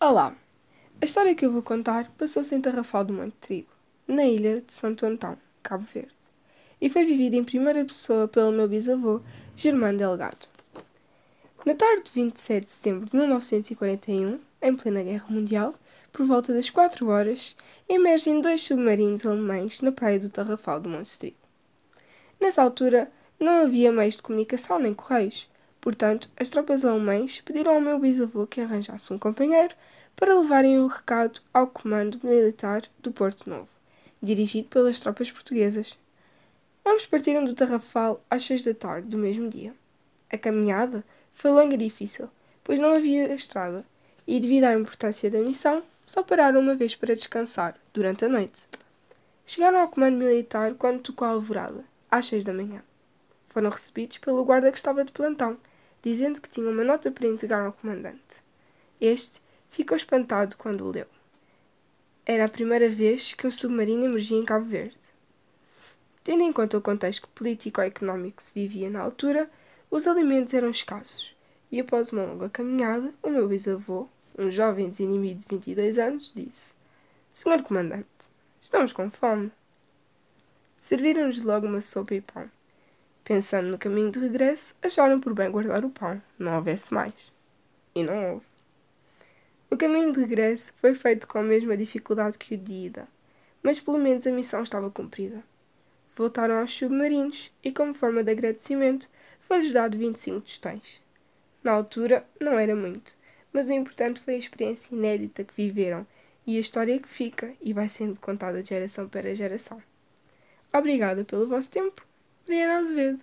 Olá! A história que eu vou contar passou-se em Tarrafal do Monte Trigo, na ilha de Santo Antão, Cabo Verde, e foi vivida em primeira pessoa pelo meu bisavô, Germano Delgado. Na tarde de 27 de setembro de 1941, em plena Guerra Mundial, por volta das 4 horas, emergem dois submarinos alemães na praia do Tarrafal do Monte Trigo. Nessa altura, não havia meios de comunicação nem correios, Portanto, as tropas alemães pediram ao meu bisavô que arranjasse um companheiro para levarem o recado ao comando militar do Porto Novo, dirigido pelas tropas portuguesas. Ambos partiram do Tarrafal às seis da tarde do mesmo dia. A caminhada foi longa e difícil, pois não havia estrada, e devido à importância da missão, só pararam uma vez para descansar, durante a noite. Chegaram ao comando militar quando tocou a alvorada, às seis da manhã. Foram recebidos pelo guarda que estava de plantão dizendo que tinha uma nota para entregar ao comandante. Este ficou espantado quando o leu. Era a primeira vez que um submarino emergia em Cabo Verde. Tendo em conta o contexto político-económico que se vivia na altura, os alimentos eram escassos, e após uma longa caminhada, o meu bisavô, um jovem desinimido de 22 anos, disse: Senhor Comandante, estamos com fome. Serviram-nos logo uma sopa e pão. Pensando no caminho de regresso, acharam por bem guardar o pão, não houvesse mais. E não houve. O caminho de regresso foi feito com a mesma dificuldade que o de ida, mas pelo menos a missão estava cumprida. Voltaram aos submarinos e, como forma de agradecimento, foi-lhes dado 25 tostões. Na altura, não era muito, mas o importante foi a experiência inédita que viveram e a história que fica e vai sendo contada de geração para geração. Obrigada pelo vosso tempo Adriana Azevedo.